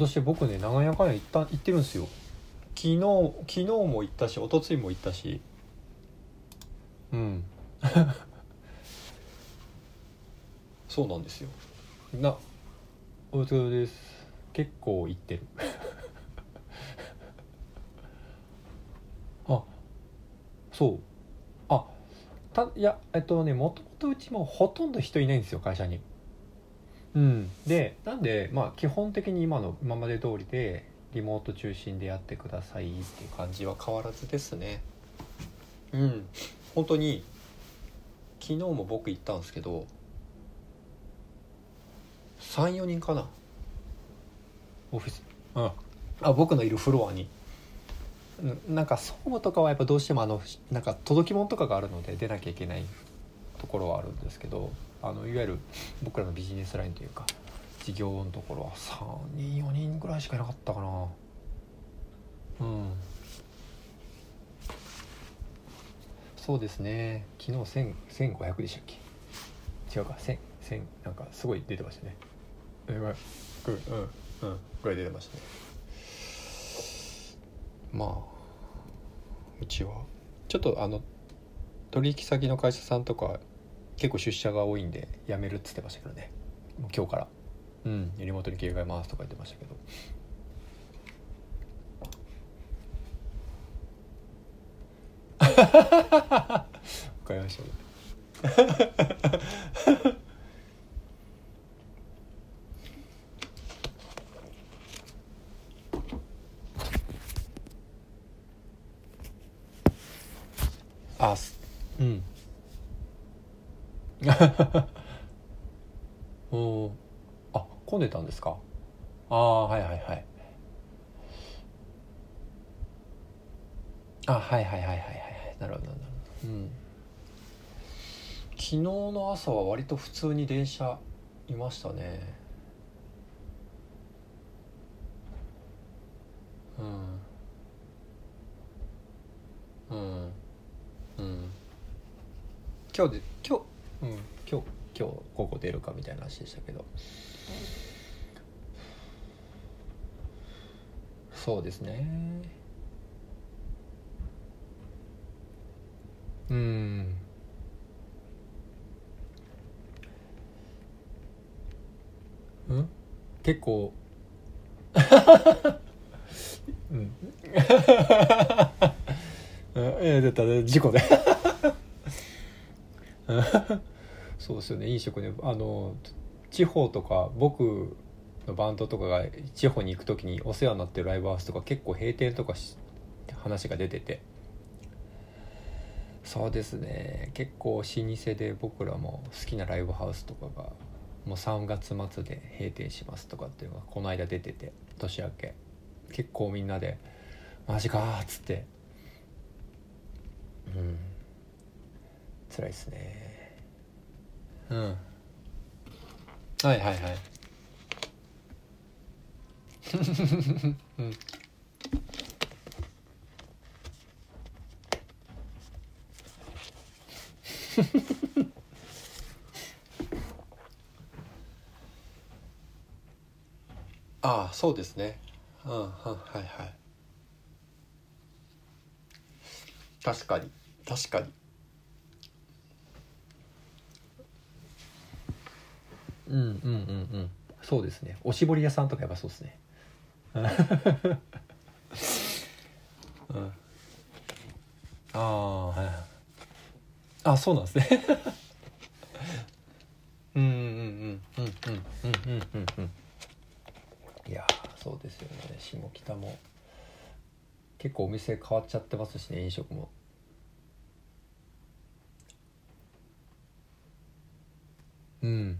今年僕ね長屋かんや行った行ってるんですよ。昨日昨日も行ったし一昨日も行ったし。うん。そうなんですよ。なお疲れです。結構行ってる。あそう。あたいやえっとねもともとうちもほとんど人いないんですよ会社に。うん。でなんでまあ基本的に今の今まで通りでリモート中心でやってくださいっていう感じは変わらずですね。うん。本当に昨日も僕行ったんですけど34人かな。オフィス。うん。あ僕のいるフロアに。うん。なんか総務とかはやっぱどうしてもあのなんか届き物とかがあるので出なきゃいけないところはあるんですけどあのいわゆる僕らのビジネスラインというか事業のところは3人4人ぐらいしかいなかったかな。うん。そうですね。昨日1000 1500でしたっけ？違うか。1000 1000なんかすごい出てましたね。うん。うんうん。ぐらい出てましたね。まあうちは。ちょっとあの取引先の会社さんとか結構出社が多いんで辞めるっつってましたけどね。もう今日から。うんリモートに切り替えますとか言ってましたけど。わかりました。あすうん。おー。あ混んでたんですか？ああはいはいはい。あはいはいはいはいはい。なるほどなるほど。うん。昨日の朝は割と普通に電車いましたね。うん。うん。うん。今日で今日今日午後出るかみたいな話でしたけど。そうですね。うん。うん？結構。うん。うんいやだったら事故で。そうですよね。飲食ねあの地方とか僕のバンドとかが地方に行く時にお世話になってるライブハウスとか結構閉店とかし話が出てて。そうですね。結構老舗で僕らも好きなライブハウスとかがもう3月末で閉店しますとかっていうのがこの間出てて年明け。結構みんなで「マジか」っつって。うん。辛いっすね。うん。はいはいはい。うん。ああそうですね。うんうんはいはい。確かに確かに。うんうんうんうん。そうですね。おしぼり屋さんとかやっぱそうですね。うん。ああはいあそうなんですね。うんうんうんうんうんうんうんうん。うんいやそうですよね。下北も結構お店変わっちゃってますしね飲食も。うん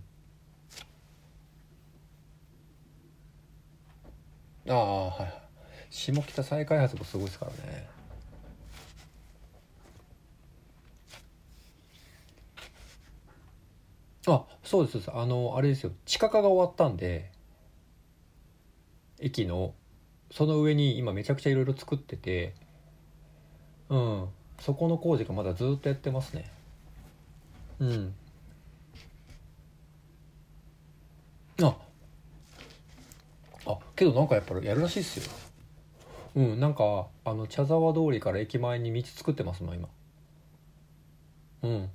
ああはいはい下北再開発もすごいですからね。あそうですそうです。あのあれですよ。地下化が終わったんで駅のその上に今めちゃくちゃいろいろ作っててうん。そこの工事がまだずっとやってますね。うん。あ。けどなんかやっぱりやるらしいっすよ。うんなんかあの茶沢通りから駅前に道作ってますもん今。うん。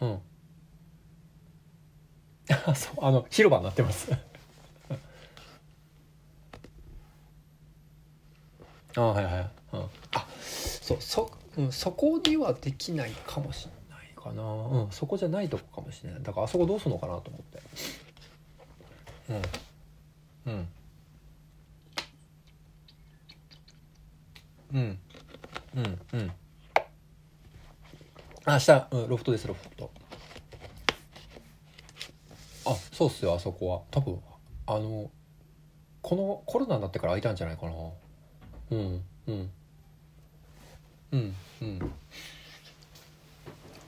うん。あ そうあの広場になってます。あはいはい、うん、あそうそ,、うん、そこにはできないかもしれないかな、うん、そこじゃないとこかもしれない。だからあそこどうするのかなと思って。うん。うん。うん。うん。うん。あ下、うん、ロフトですロフト。あそうっすよあそこは。多分あのこのコロナになってから開いたんじゃないかな。うん。うん。うん。うん。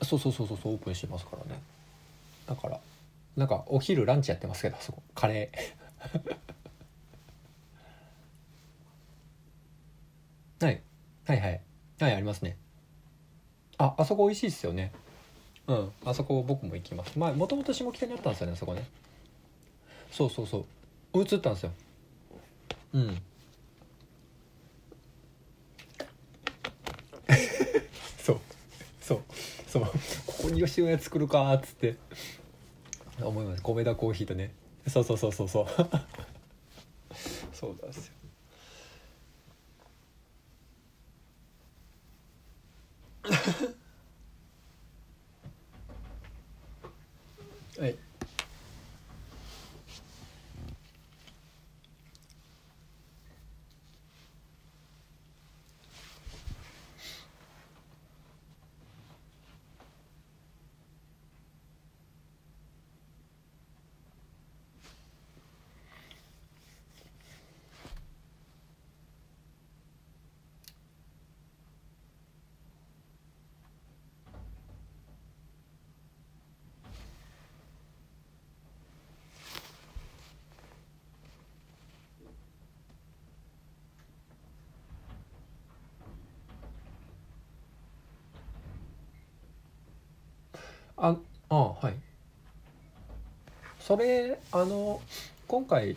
そうそうそうそうそうオープンしてますからね。だからなんかお昼ランチやってますけどあそこ。カレー。はい。はいはい。はいありますね。ああそこ美味しいっすよね。うん。あそこ僕も行きます。まあもともと下北にあったんですよねあそこね。そうそうそう。移ったんですよ。うん。そう。そう。そう。ここに吉野家作るかっつって。思います。米田コーヒーとね。そうそうそうそうそう。そうなんですよはいあはい。それあの今回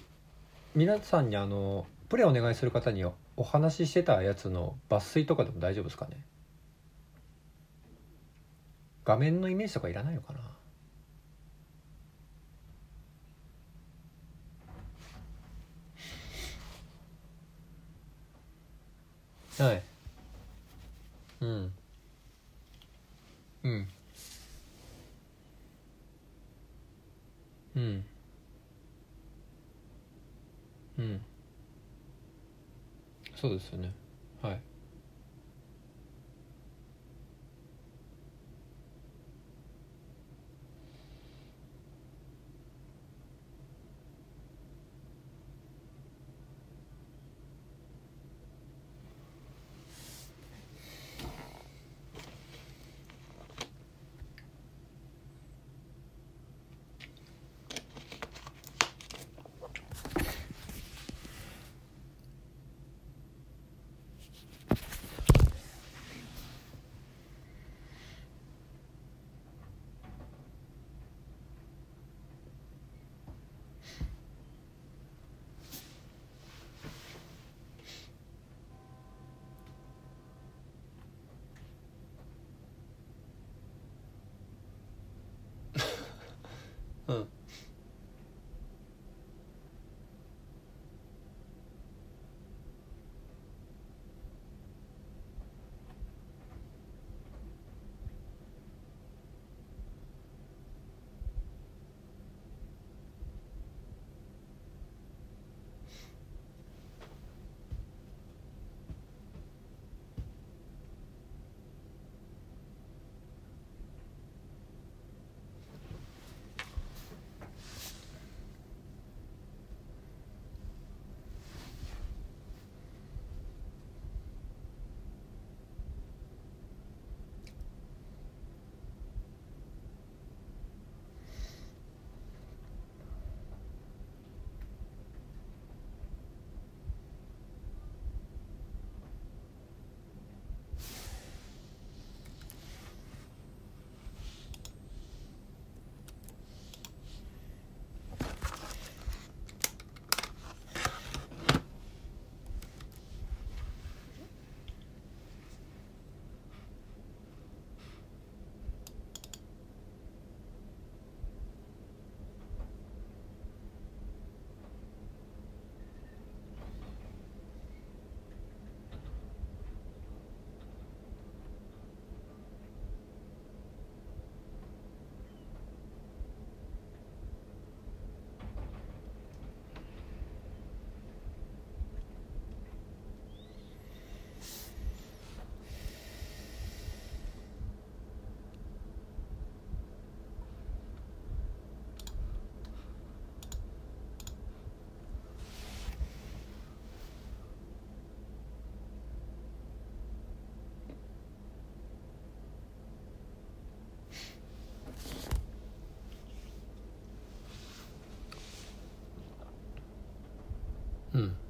皆さんにあのプレイお願いする方にお話ししてたやつの抜粋とかでも大丈夫ですかね？画面のイメージとかいらないのかな？はい。うん。うん。うん。うん。そうですよね。はい。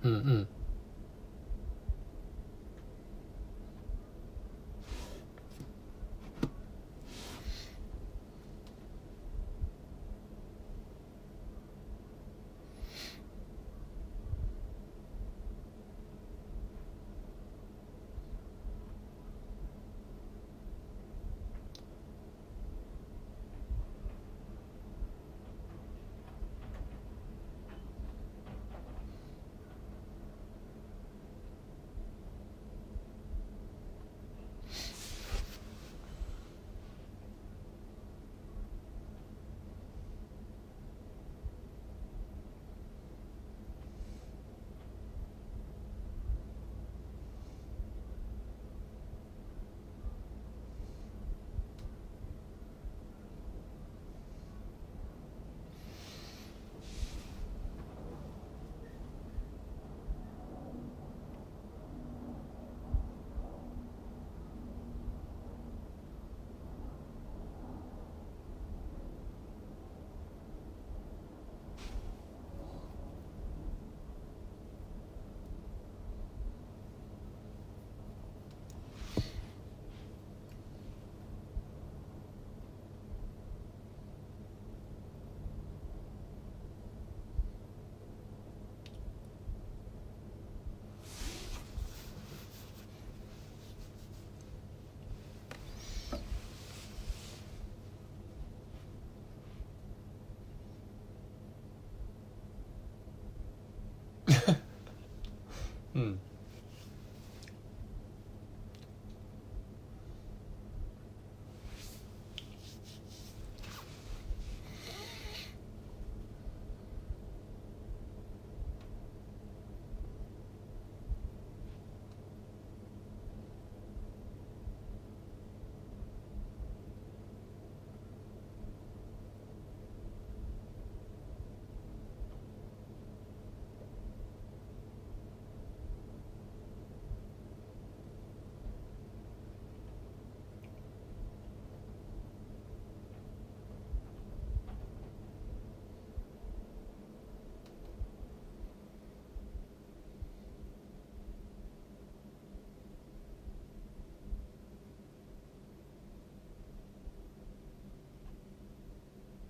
うんう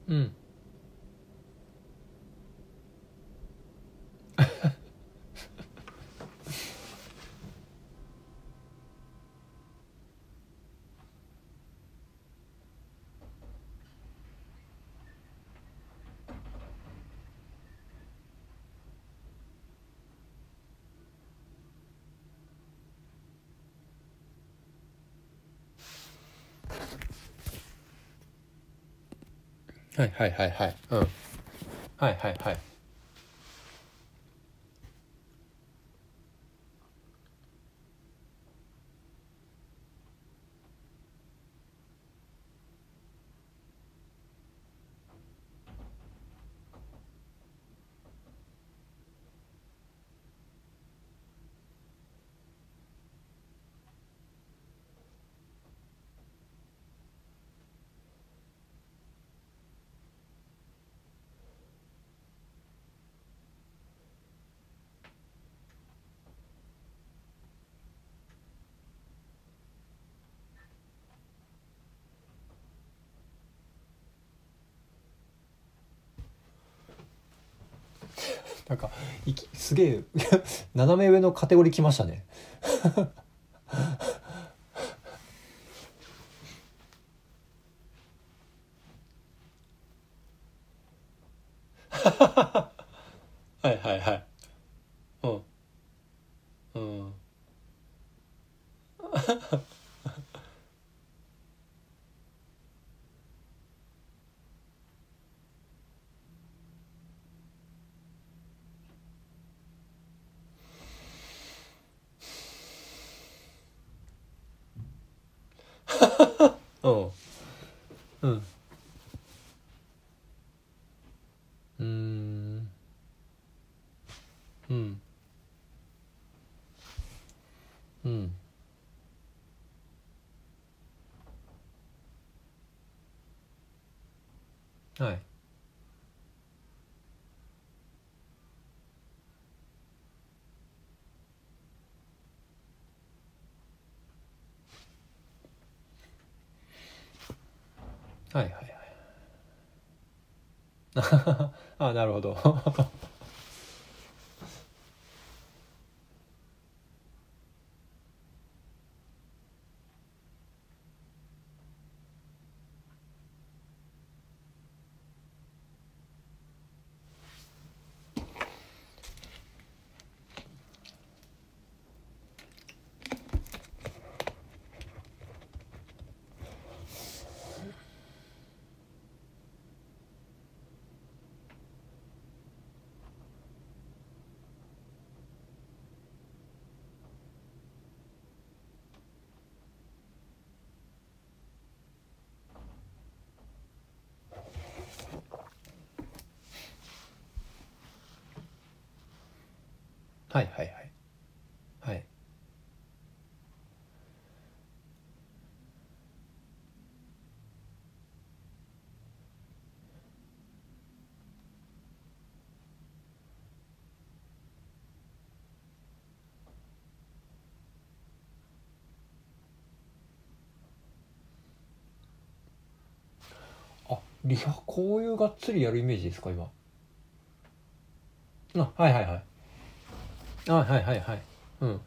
うん はいはいはいはい。うん。はいはいはいなんかいきすげえ 斜め上のカテゴリー来ましたね。はいはいはいうんうんうんうんうーんうんうんはいはいはいはい。あなるほど。はいはいはい。はい。あリハこういうがっつりやるイメージですか今。あはいはいはい。あはいはいはい。うん。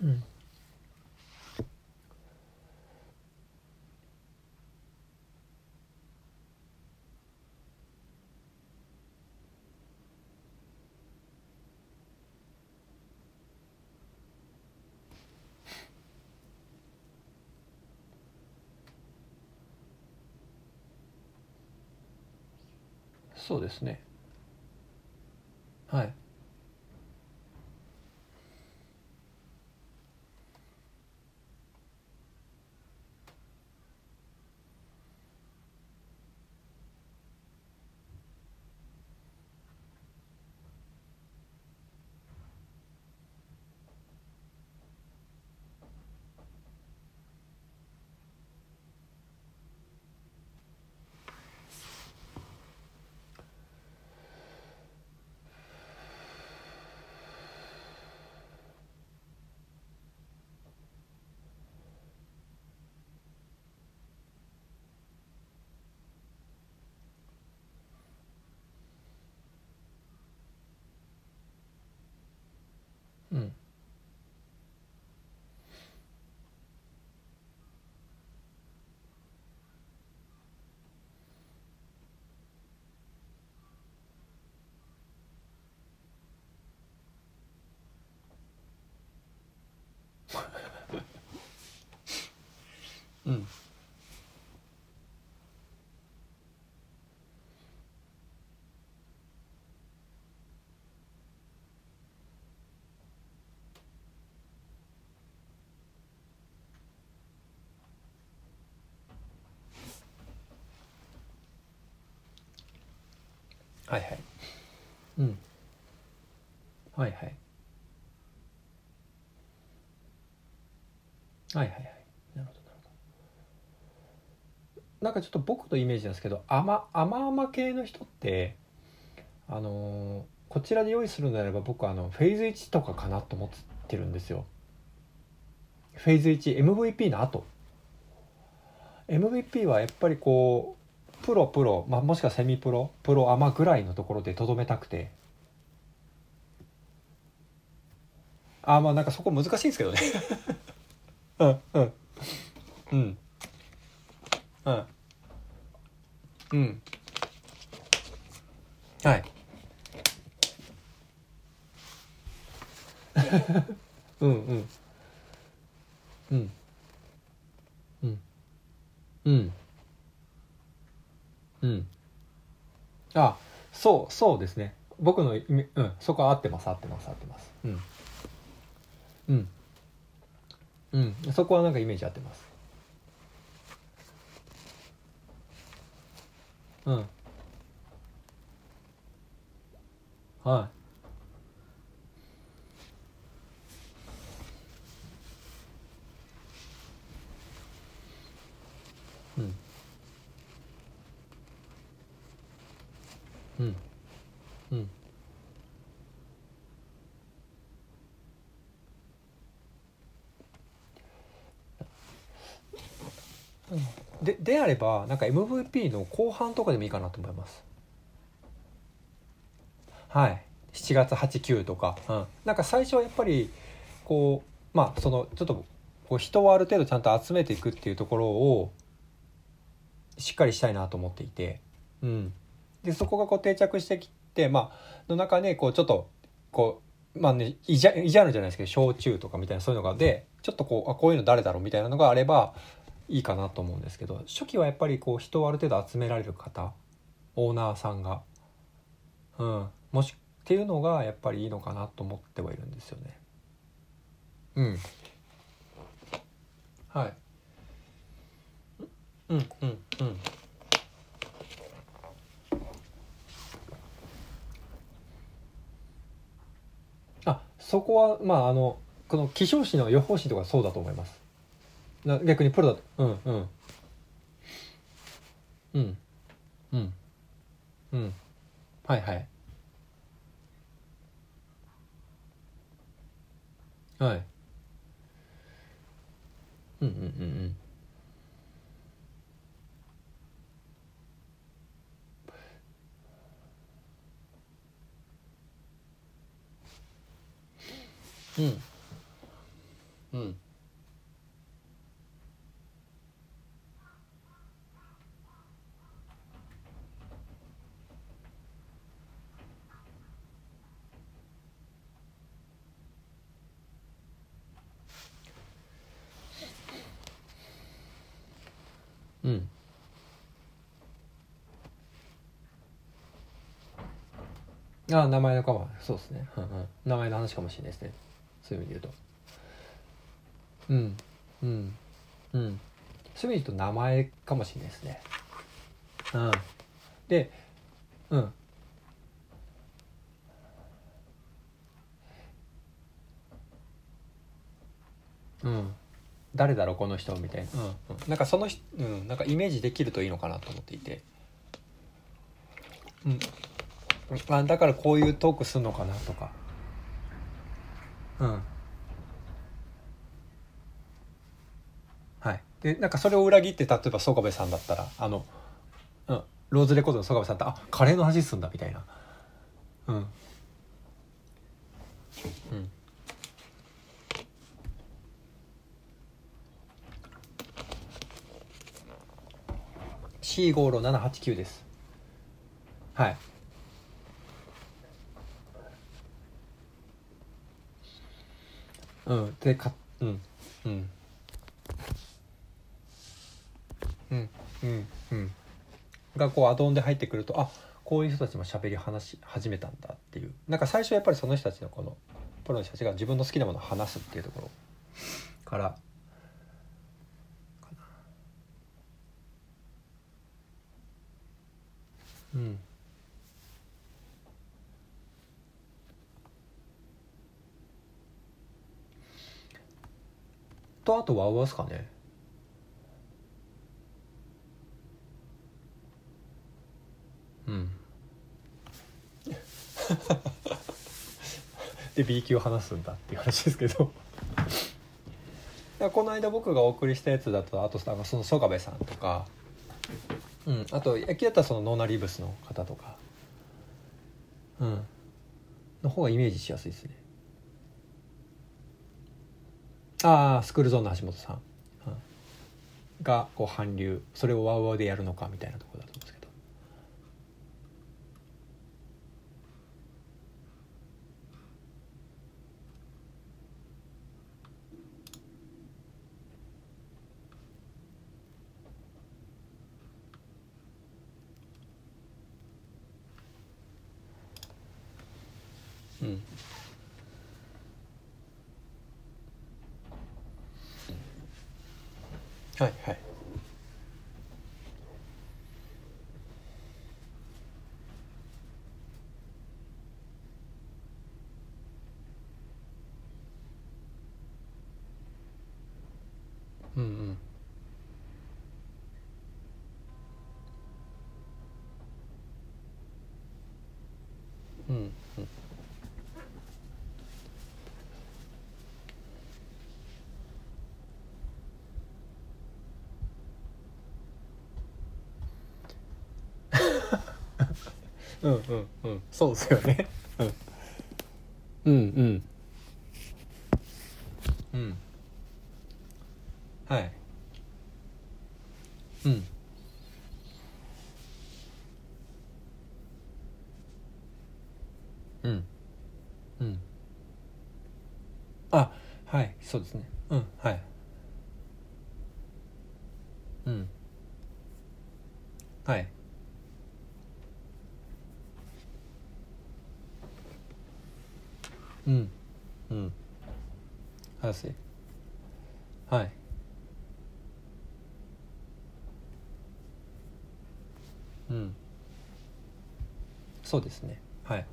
うん。そうですね。うん、はいはい。うん。はいはい。はいはいはい。なんかちょっと僕のイメージなんですけど甘甘々系の人ってあのーこちらで用意するのであれば僕あのフェーズ1とかかなと思ってるんですよ。フェーズ 1MVP の後。MVP はやっぱりこうプロプロ、まあ、もしくはセミプロプロアマぐらいのところでとどめたくて。あまあなんかそこ難しいんですけどね。う んうん。うん。うん。うん。はい。うんうん。うん。うん。うん。うん。あそうそうですね。僕のイメうん。そこは合ってます合ってます合ってます。うん。うん。うん。そこはなんかイメージ合ってます。うん。はい。うん。うん。うん。うん。でであればなんか MVP の後半とかでもいいかなと思います。はい。7月89とか、うん、なんか最初はやっぱりこうまあそのちょっとこう人をある程度ちゃんと集めていくっていうところをしっかりしたいなと思っていて、うん、でそこがこう定着してきてまあの中でこうちょっとこうまあねいじゃいじゃるじゃないですけど焼酎とかみたいなそういうのが。でちょっとこうあこういうの誰だろうみたいなのがあればいいかなと思うんですけど初期はやっぱりこう人をある程度集められる方オーナーさんが、うん、もしっていうのがやっぱりいいのかなと思ってはいるんですよね。うん。はい。うんうんうん。あそこはまああのこの気象士の予報士とかそうだと思います。な逆にプロだと。うんうん。うん。うん。うん。はいはい。はい。うんうんうんうん。うん。うん。うんあ名前のかもそうですね、うんうん、名前の話かもしれないですね。そういう意味で言うと。うん。うん。うん。そういう意味で言うと名前かもしれないですね。うん。でうん。うん。誰だろうこの人みたいな、うん。うん、なんかその人、うん、なんかイメージできるといいのかなと思っていて、うん、あだからこういうトークするのかなとか。うん。はい。でなんかそれを裏切って例えば曽我部さんだったらあの、うん、ローズレコードの曽我部さんってあカレーの話すんだみたいな。うん。うん。C55789 です。はい。うん。でかうん。うん。うん。うん。うん。がこうアドオンで入ってくるとあこういう人たちも喋り話し始めたんだっていう。なんか最初やっぱりその人たちのこのプロの人たちが自分の好きなものを話すっていうところから。うん。とあとワウワウすかね？うん。で B 級を話すんだっていう話ですけど。この間僕がお送りしたやつだとあとその曽我部さんとか、うん、あと野球だったらそのノーナリーブスの方とか、うん、の方がイメージしやすいですね。あスクールゾーンの橋本さん、がこう韓流それをワウワウでやるのかみたいなところだと思うんですけどうんはいはいうんうんうんうんうんうんうん。そうですよね。うんうん。うん。はい。うん。うん。うん。あはい。そうですね。うん。はいうんはいうん。うん。はい。うん。そうですね。はい。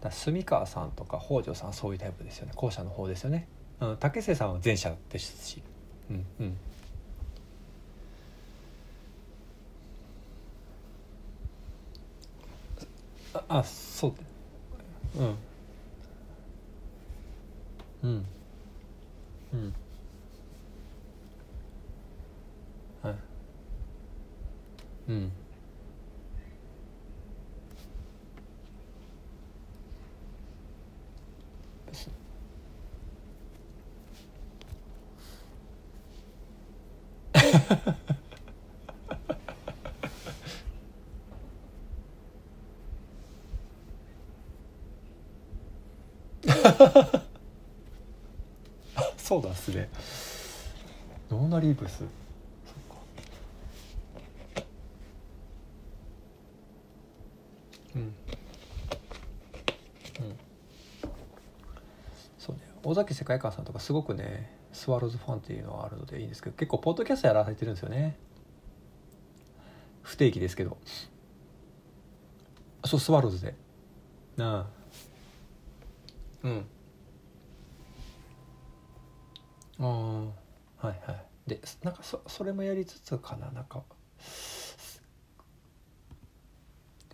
だ住川さんとか北条さんそういうタイプですよね。後者の方ですよね、うん、竹瀬さんは前者ですし。うん。うん。ああそううん。うん。うん。はい。うん。そうだすねノーナリーブスそっか。うん。うん。そうね。尾崎世界観さんとかすごくねスワローズファンっていうのはあるのでいいんですけど結構ポッドキャストやられてるんですよね。不定期ですけどそうスワローズで。なあ。うん。ああはいはい。でなんかそそれもやりつつかななんか。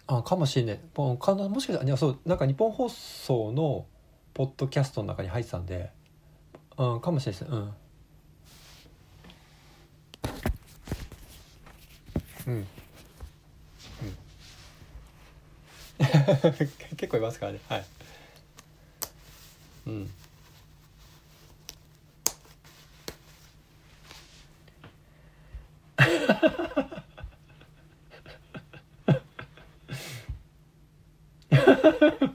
あかもしれないもかもしかしたらいやそうなんか日本放送のポッドキャストの中に入ってたんで。うんかもしれないです。うん。うん、うん。結構いますからね。はい。うん。ハハハハ。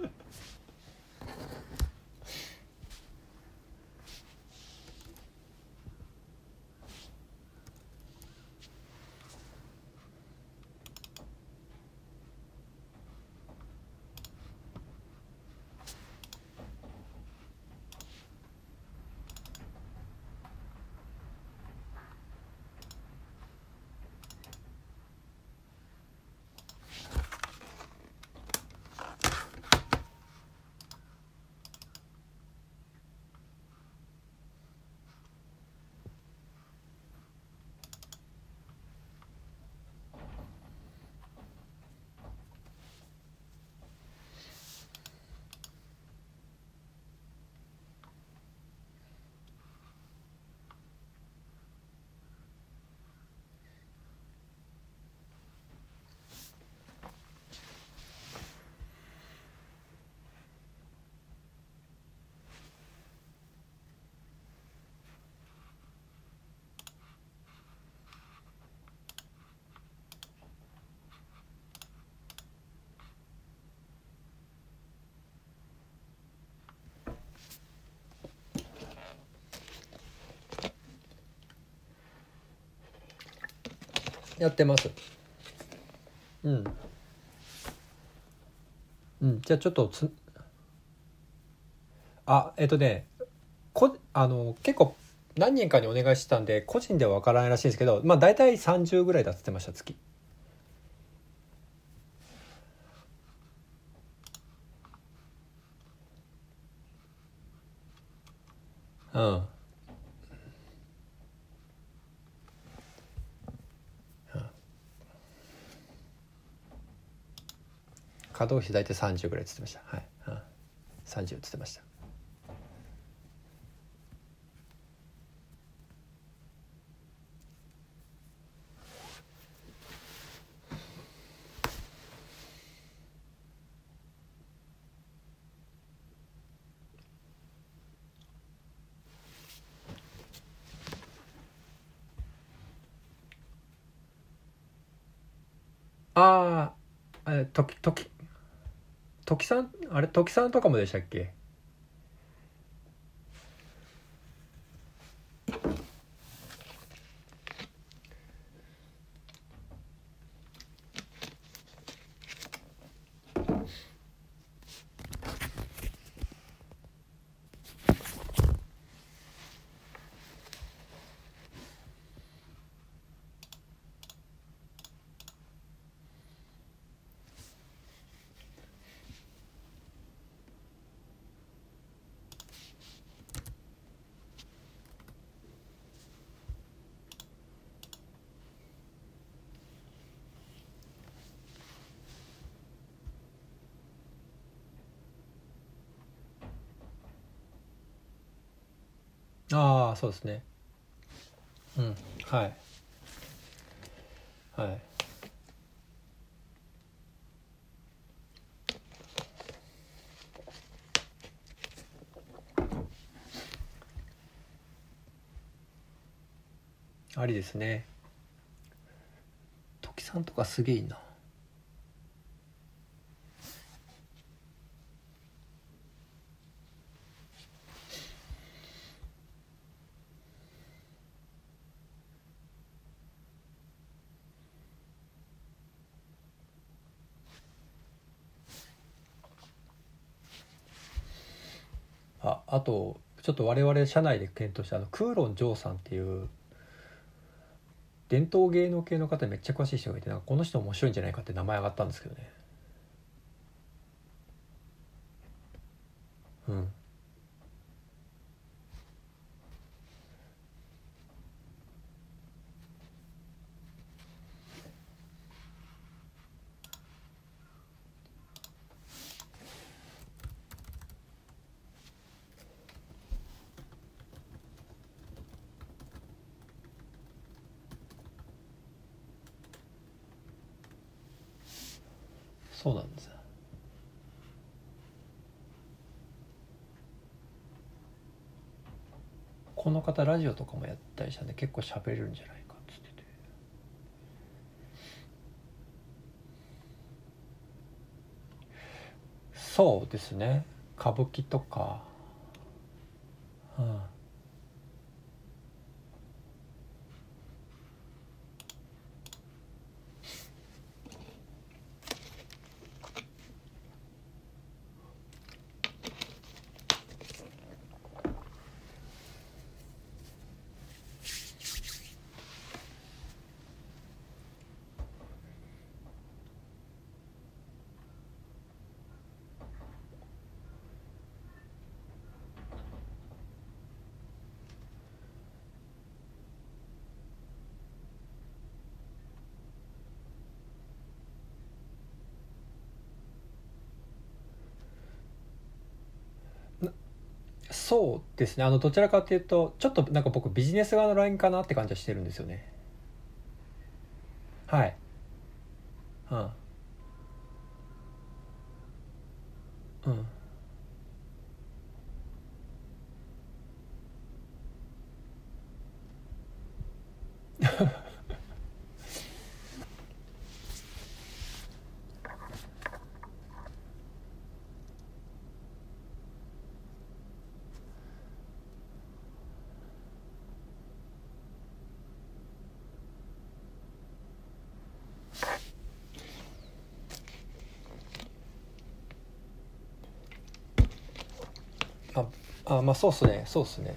やってます。うん。うん。じゃあちょっとつあえっとねこあの結構何人かにお願いしてたんで個人では分からないらしいんですけどまあ大体30ぐらいだっつってました月うん稼働費大体30ぐらいっつってました。はい、うん、30っつってましたああえ時時時さんあれ時さんとかもでしたっけああそうですね。うんはい。はい。ありですね。時さんとかすげえいいな。あとちょっと我々社内で検討したあのクーロン・ジョーさんっていう伝統芸能系の方めっちゃ詳しい人がいてなんかこの人面白いんじゃないかって名前上がったんですけどねうんそうなんですよこの方ラジオとかもやったりしたんで結構喋れるんじゃないかっつってて。そうですね。歌舞伎とか、うん、そうですね。あのどちらかっていうとちょっとなんか僕ビジネス側のラインかなって感じはしてるんですよね。はい。うん。うん。あまあそうっすね。そうっすね。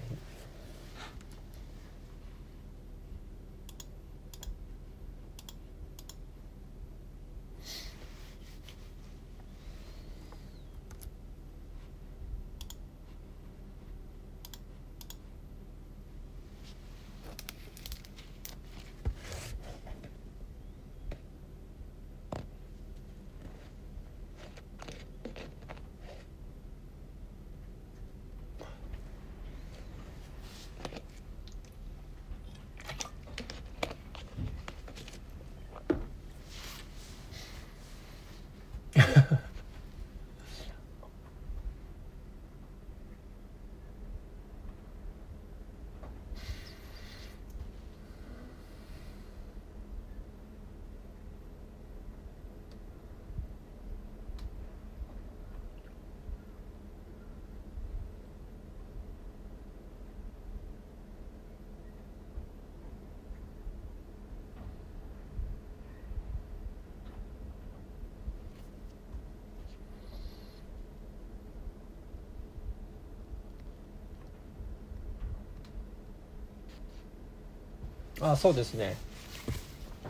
あそうですね。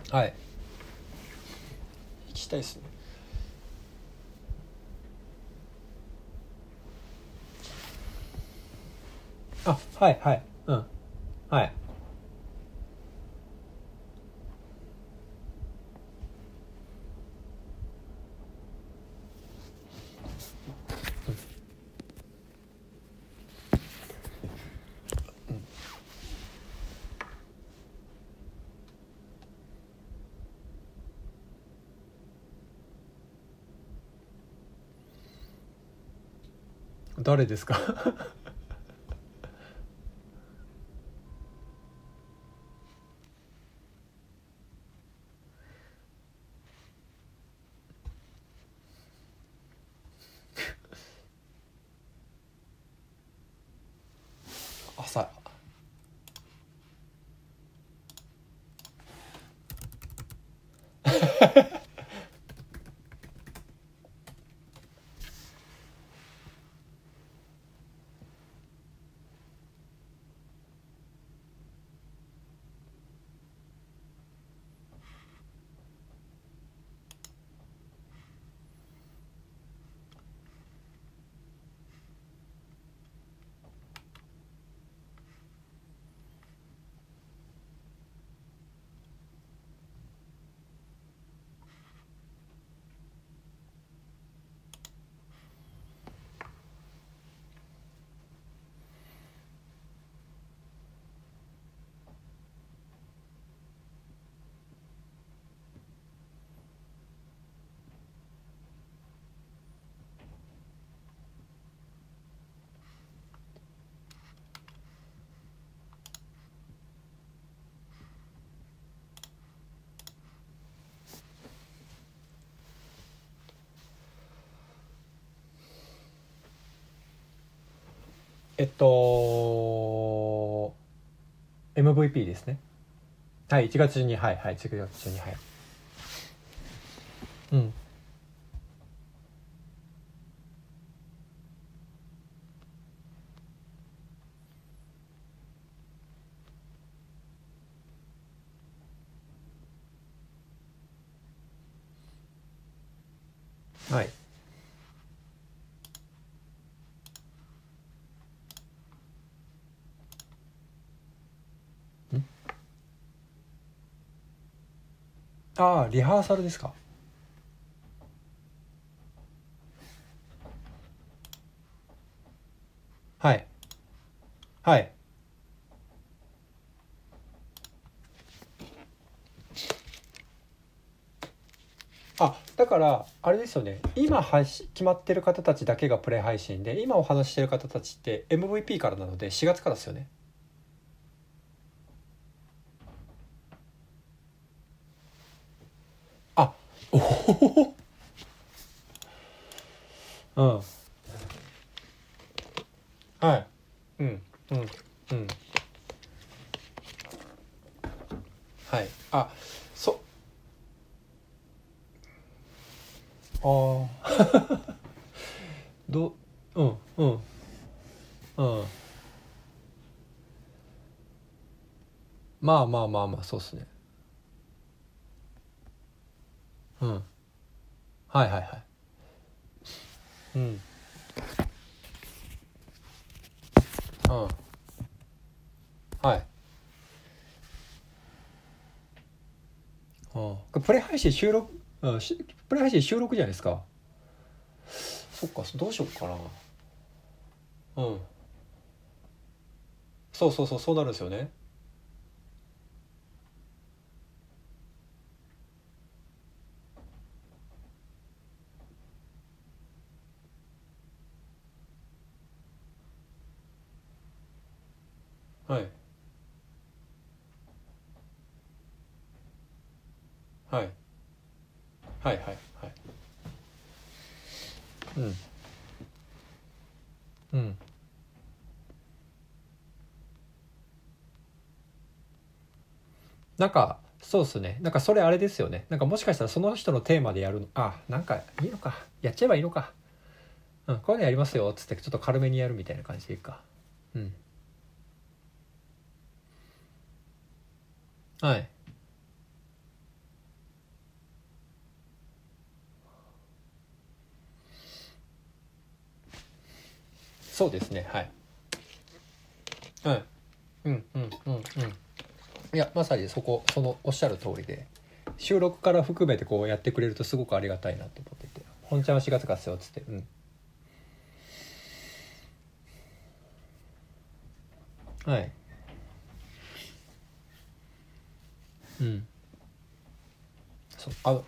はい。行きたいですね。あはいはい。うん。はい。誰ですか？えっと MVP ですね。はい1月中にはいはい1月中にはい。うんはいあリハーサルですか？はい。はい。あだからあれですよね。今配信決まってる方たちだけがプレイ配信で今お話ししてる方たちって MVP からなので4月からですよねあおおうん。はい。うん。うん。うん。はい。あそ。ああ どうんうん。うん。まあまあまあまあそうっすねうん。はいはいはい。うん。うん。はい。うん。プレイ配信収録うんしプレイ配信収録じゃないですか。そっかどうしよっかな。うん。そうそうそうそうなるんですよねはいはいはいはいはい。うん。うん。なんかそうっすね。なんかそれあれですよね。なんかもしかしたらその人のテーマでやるのあなんかいいのか。やっちゃえばいいのか。うんこういうのやりますよっつってちょっと軽めにやるみたいな感じでいいか。うん。はい。そうですねはい。はい。うんうんうんうん。いやまさにそこそのおっしゃる通りで収録から含めてこうやってくれるとすごくありがたいなと思ってて「本ちゃんは4月からっすよ」っつってうん。はい。うん。そうあの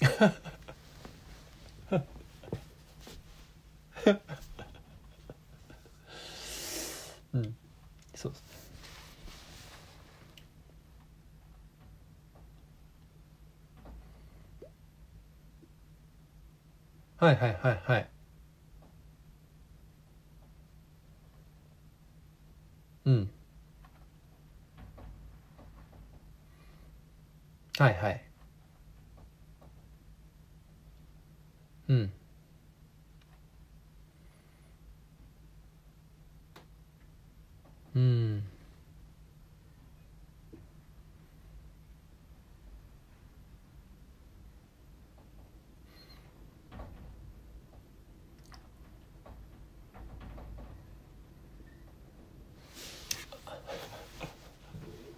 うん。そうです。ねはいはいはいはい。うん。はいはい。うん。うん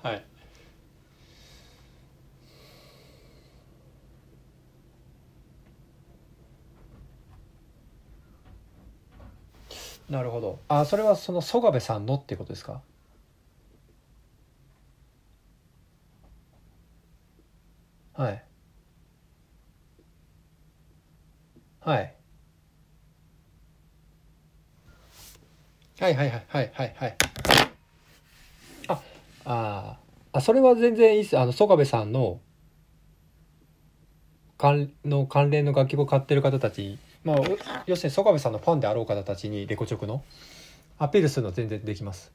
はいなるほど。あそれはその曽我部さんのっていうことですか？はい。はい。はいはいはいはいはい。はいああー。あそれは全然いいっす。あの曽我部さんの関の関連の楽曲を買ってる方たちまあ要するに曽我部さんのファンであろう方たちにレコチョクのアピールするのは全然できます。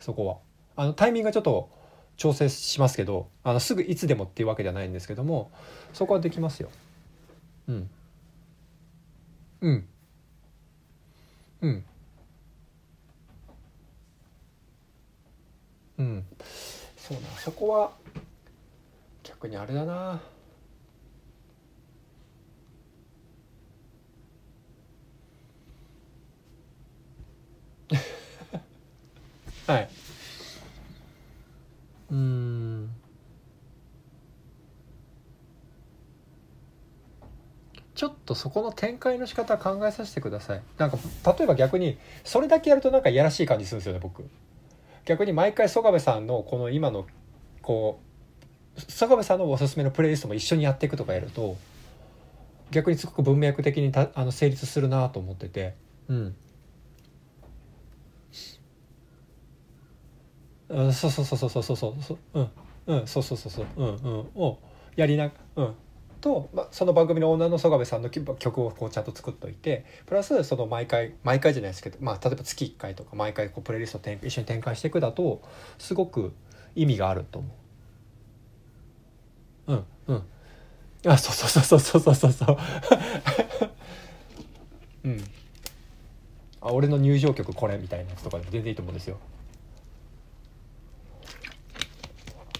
そこは。あのタイミングがちょっと調整しますけどあのすぐいつでもっていうわけじゃないんですけどもそこはできますよ。うん。うん。うん。うん。そうな。そこは逆にあれだな。はい。うん。ちょっとそこの展開の仕方考えさせてください。なんか例えば逆にそれだけやるとなんかいやらしい感じするんですよね僕。逆に毎回曽我部さんのこの今のこう曽我部さんのおすすめのプレイリストも一緒にやっていくとかやると逆にすごく文脈的にたあの成立するなと思ってて。うん。うんそうそうそうそうそうそうそううんうんそうそうそうそううんうんをやりなうん。と、まあ、その番組のオーナーの曽我部さんの曲をこうちゃんと作っといてプラスその毎回毎回じゃないですけど、まあ、例えば月1回とか毎回こうプレイリストを一緒に展開していくだとすごく意味があると思う。うんうん。あそうそうそうそうそうそうそう。うん。あ俺の入場曲これみたいなやつとかでも全然いいと思うんですよ。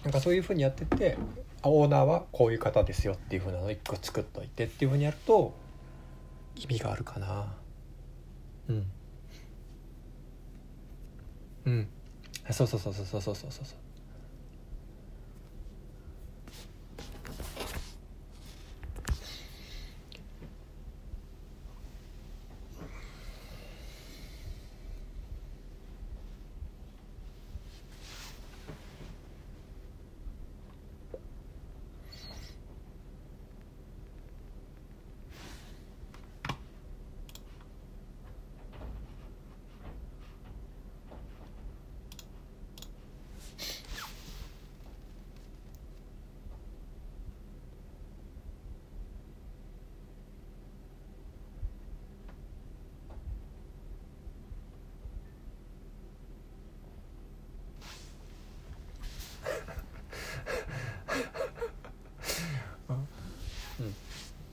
なんかそういうふうにやっててオーナーはこういう方ですよっていうふうなのを一個作っといてっていうふうにやると意味があるかな。うん。うん。そうそうそうそうそうそうそうそう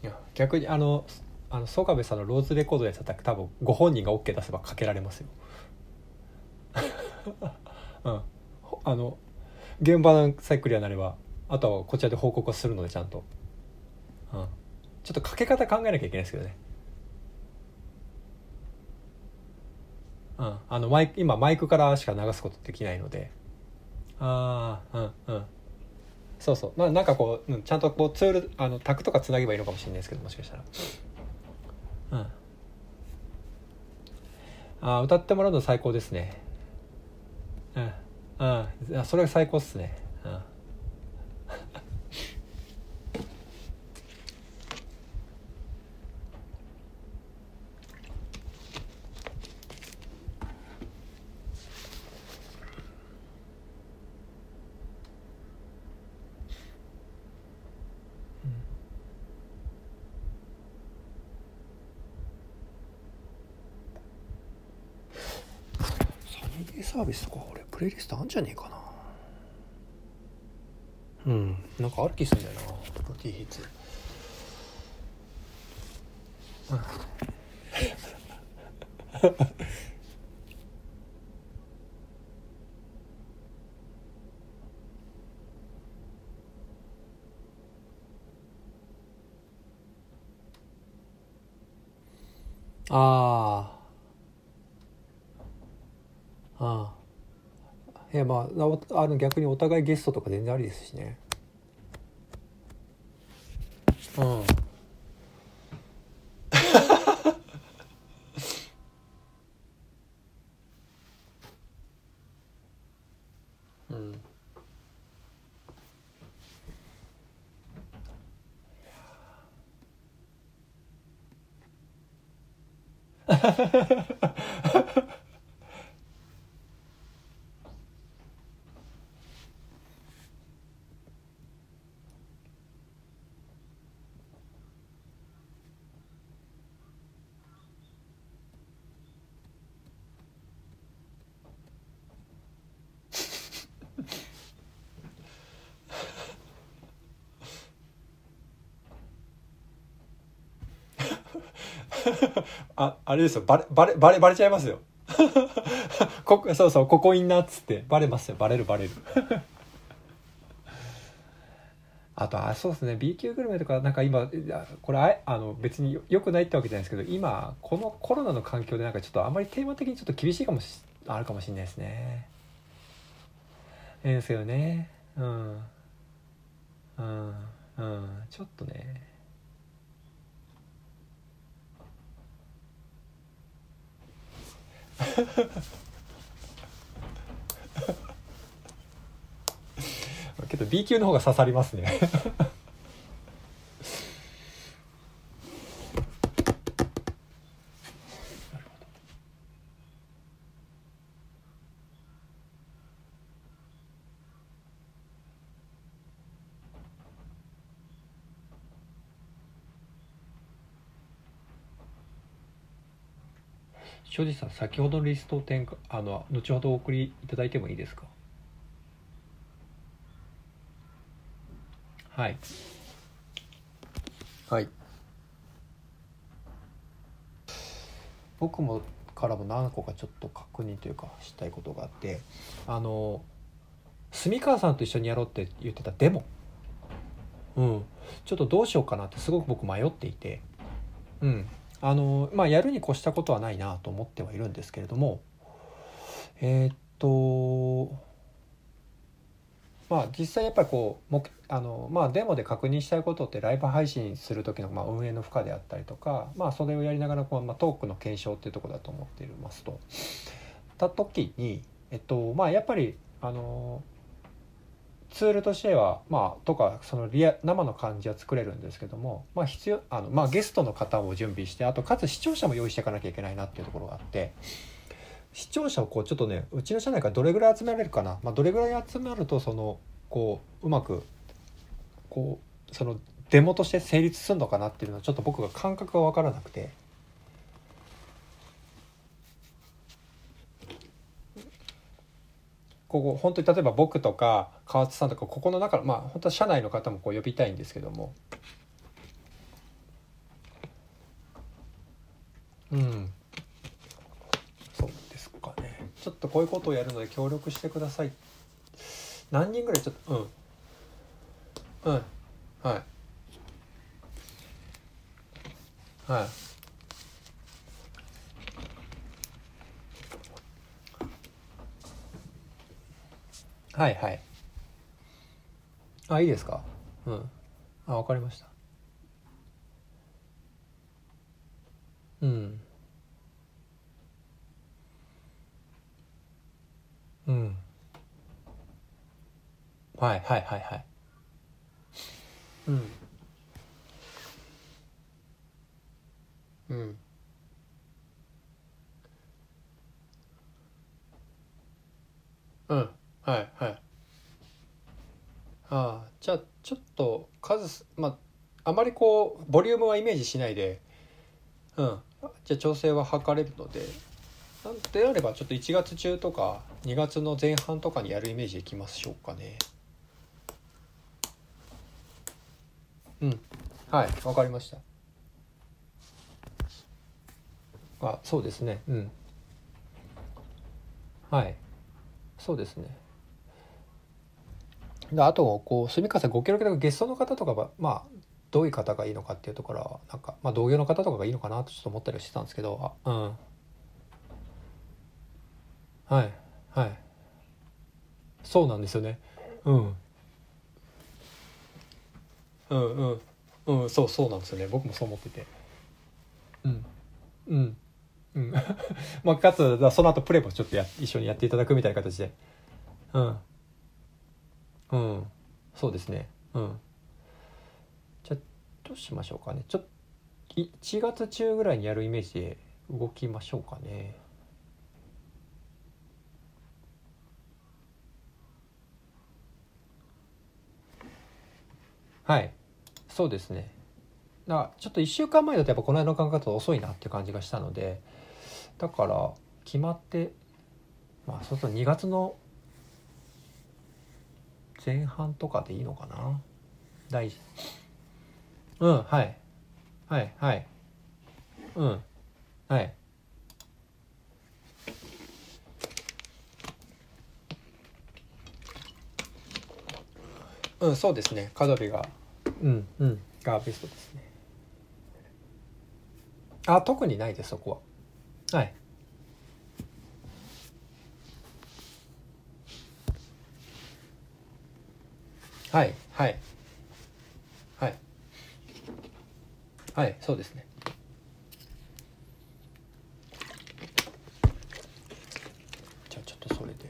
いや逆にあのあの曽我部さんのローズレコードでやったら多分ご本人が OK 出せばかけられますよ。うん、あの現場のサイクルになればあとはこちらで報告をするのでちゃんと、うん、ちょっとかけ方考えなきゃいけないですけどね。うん、あのマイク今マイクからしか流すことできないので。ああうんうんそうそう。まあなんかこう、うん、ちゃんとこうツールあのタクとかつなげばいいのかもしれないですけどもしかしたら。うん。あ歌ってもらうの最高ですね。うん。うん。それが最高っすね。うんサービスとか俺プレイリストあんじゃねえかな。うん。なんかある気するんだよな。プロティーヒッツ。あああえーまああの逆にお互いゲストとか全然ありですしね。ああれですよ。バレバレバレバレちゃいますよ。こそうそうここいんなっつって。バレますよ。バレるバレる。あとあそうですね。B 級グルメとかなんか今これああの別によくないってわけじゃないですけど今このコロナの環境でなんかちょっとあんまりテーマ的にちょっと厳しいかもしあるかもしれないですね。ええーですよね。うん。うん。うん。ちょっとね。けど B 級の方が刺さりますね。庄司さん先ほどのリストを転あの後ほどお送りいただいてもいいですか？はい。はい。僕もからも何個かちょっと確認というかしたいことがあってあの住川さんと一緒にやろうって言ってたデモ。うん。ちょっとどうしようかなってすごく僕迷っていて。うん。あのまあやるに越したことはないなと思ってはいるんですけれどもえー、っとまあ実際やっぱりこう目あのまあデモで確認したいことってライブ配信する時のまあ運営の負荷であったりとかまあそれをやりながらこう、まあ、トークの検証っていうとこだと思っていますと。た時にえっとまあやっぱりあのツールとしてはまあとかそのリア生の感じは作れるんですけども、まあ、必要あの、まあ、ゲストの方を準備してあとかつ視聴者も用意していかなきゃいけないなっていうところがあって視聴者をこうちょっとねうちの社内からどれぐらい集められるかな、まあ、どれぐらい集まるとそのこううまくこうそのデモとして成立するのかなっていうのはちょっと僕が感覚が分からなくて。ここ本当に例えば僕とか川津さんとかここの中のまあ本当は社内の方もこう呼びたいんですけども。うん。そうですかね。ちょっとこういうことをやるので協力してください。何人ぐらいちょっとうん。うん。はい。はい。はいはい。あいいですか？うん。あわかりました。うん。うん。はいはいはいはい。うん。うん。うん。はいはい。ああじゃあちょっと数まああまりこうボリュームはイメージしないでうん。じゃあ調整は図れるのでなんであればちょっと1月中とか2月の前半とかにやるイメージでいきましょうかね。うん。はいわかりました。あそうですね。うん。はい。そうですね。であとこう住川さんご協力でゲストの方とかはまあどういう方がいいのかっていうところはなんか、まあ、同業の方とかがいいのかなとちょっと思ったりしてたんですけどあうん。はいはい。そうなんですよね。うん。うんうん。うんそうそうなんですよね。僕もそう思ってて。うん。うん。うん。まあかつその後プレイもちょっとや一緒にやっていただくみたいな形で。うん。うん。そうですね。うん。じゃどうしましょうかね。ちょっと1月中ぐらいにやるイメージで動きましょうかね。はい。そうですね。だちょっと1週間前だとやっぱこの間の感覚だと遅いなって感じがしたのでだから決まってまあそうすると2月の前半とかでいいのかな？大事。うんはい。はいはい。うんはい。うんそうですね。角日がうんうん。がベストですね。あ特にないですそこは。はいはいはい。はい。はいそうですね。じゃあちょっとそれでよ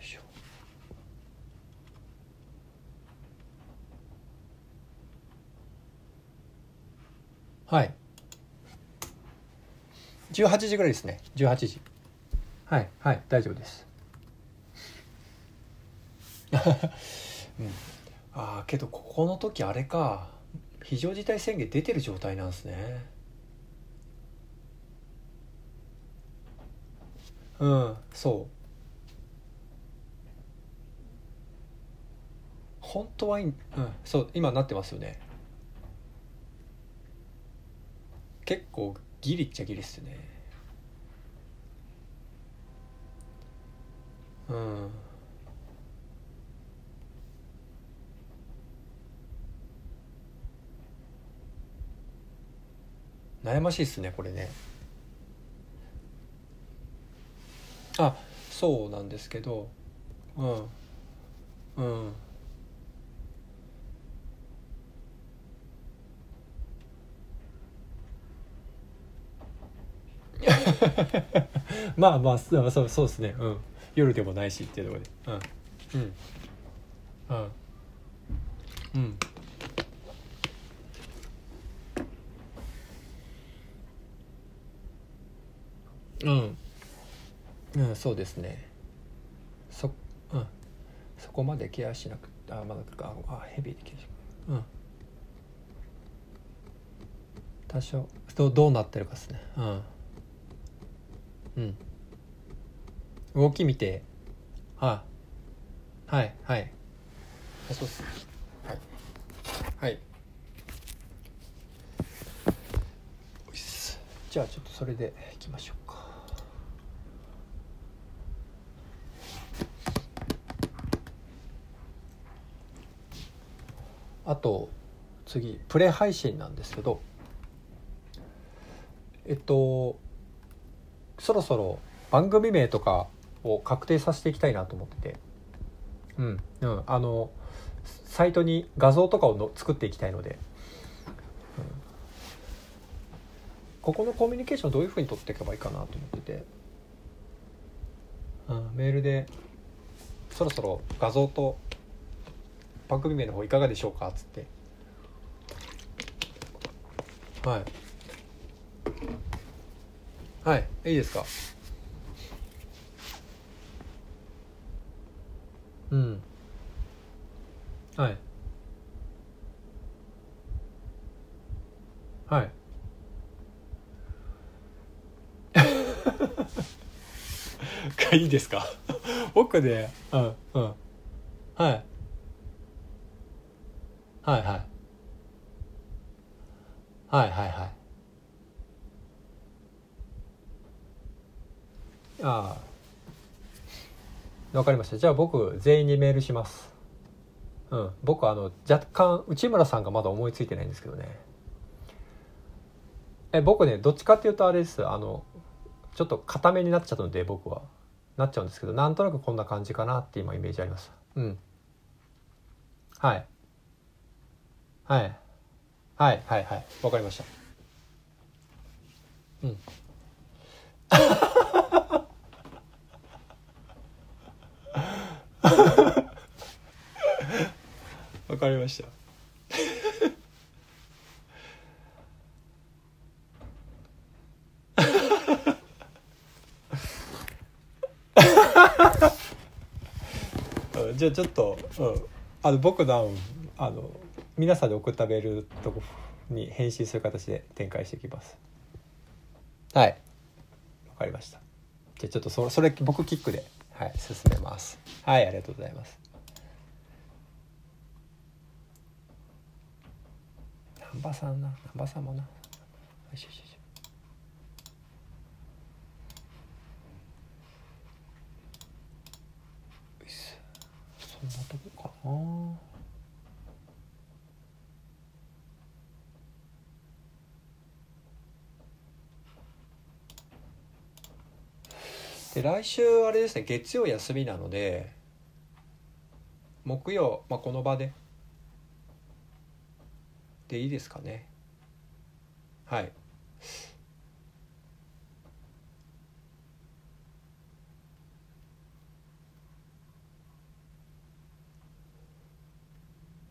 いしょはい。18時ぐらいですね。18時。はいはい大丈夫です。うん。ああけどここの時あれか。非常事態宣言出てる状態なんですね。うんそう。本当はいいうんそう今なってますよね結構ギリっちゃギリっすね。うん。悩ましいっすねこれね。あそうなんですけど。うん。うん。まあまあそうそうですね。うん。夜でもないしっていうところで。うん。うん。うん。うん。うん、そうですね。そ,、うん、そこまでケアしなくてあまだか。あヘビーでケアしうん。多少どどうなってるかですね。うん。うん。動き見て。はいはいはい。あそうっす。はい。はい。おいっすじゃあちょっとそれでいきましょうか。あと次プレ配信なんですけど。えっとそろそろ番組名とかを確定させていきたいなと思ってて。うん。うん。あのサイトに画像とかをの作っていきたいので、うん、ここのコミュニケーションどういうふうに取っていけばいいかなと思ってて、うん、メールでそろそろ画像と番組名の方いかがでしょうかっつって。はい。はい。いいですか？うん。はい。はい。いいですか？僕ねうんうん。はい。はいはい。はいはいはい。ああ。わかりました。じゃあ僕全員にメールします。うん。僕あの若干内村さんがまだ思いついてないんですけどね。え僕ねどっちかっていうとあれです。あのちょっと固めになっちゃったので僕は。なっちゃうんですけどなんとなくこんな感じかなって今イメージあります。うん。はい。はい。はいはいはい。わかりました。うん。わかりました。う んじゃあちょっと、うん、あの僕のあの皆さんで送ったメールとこに返信する形で展開していきます。はい。わかりました。じゃあちょっとそそれ僕キックではい進めます。はいありがとうございます。難波さんな難波さんもな。よしよしよし。そんなとこかな。で来週あれですね月曜休みなので木曜、まあ、この場で。でいいですかね。はい。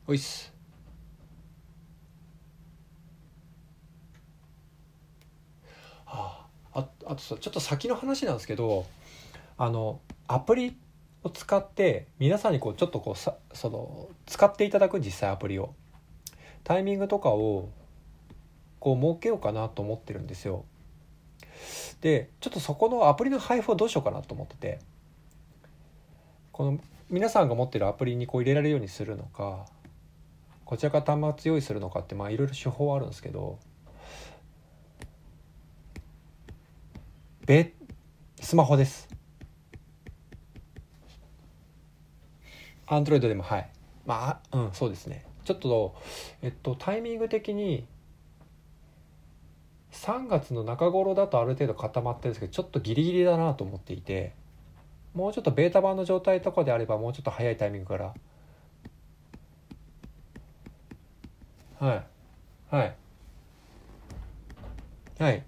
おいっす。あああとさちょっと先の話なんですけどあのアプリを使って皆さんにこうちょっとこうさその使っていただく実際アプリを。タイミングとかをこう設けようかなと思ってるんですよ。でちょっとそこのアプリの配布をどうしようかなと思ってて。この皆さんが持ってるアプリにこう入れられるようにするのかこちらから端末用意するのかってまあいろいろ手法はあるんですけどべスマホです。アンドロイドでもはい。まあうんそうですね。ちょっとえっとタイミング的に3月の中頃だとある程度固まってるんですけどちょっとギリギリだなと思っていてもうちょっとベータ版の状態とかであればもうちょっと早いタイミングから。はい。はい。はい。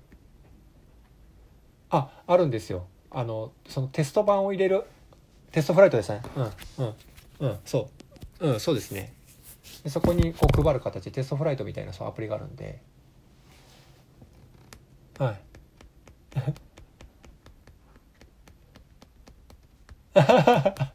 ああるんですよ。あのそのテスト版を入れる。テストフライトですね。うん。うん。うん。そう。うんそうですね。でそこにこう配る形テストフライトみたいなそうアプリがあるんで。はい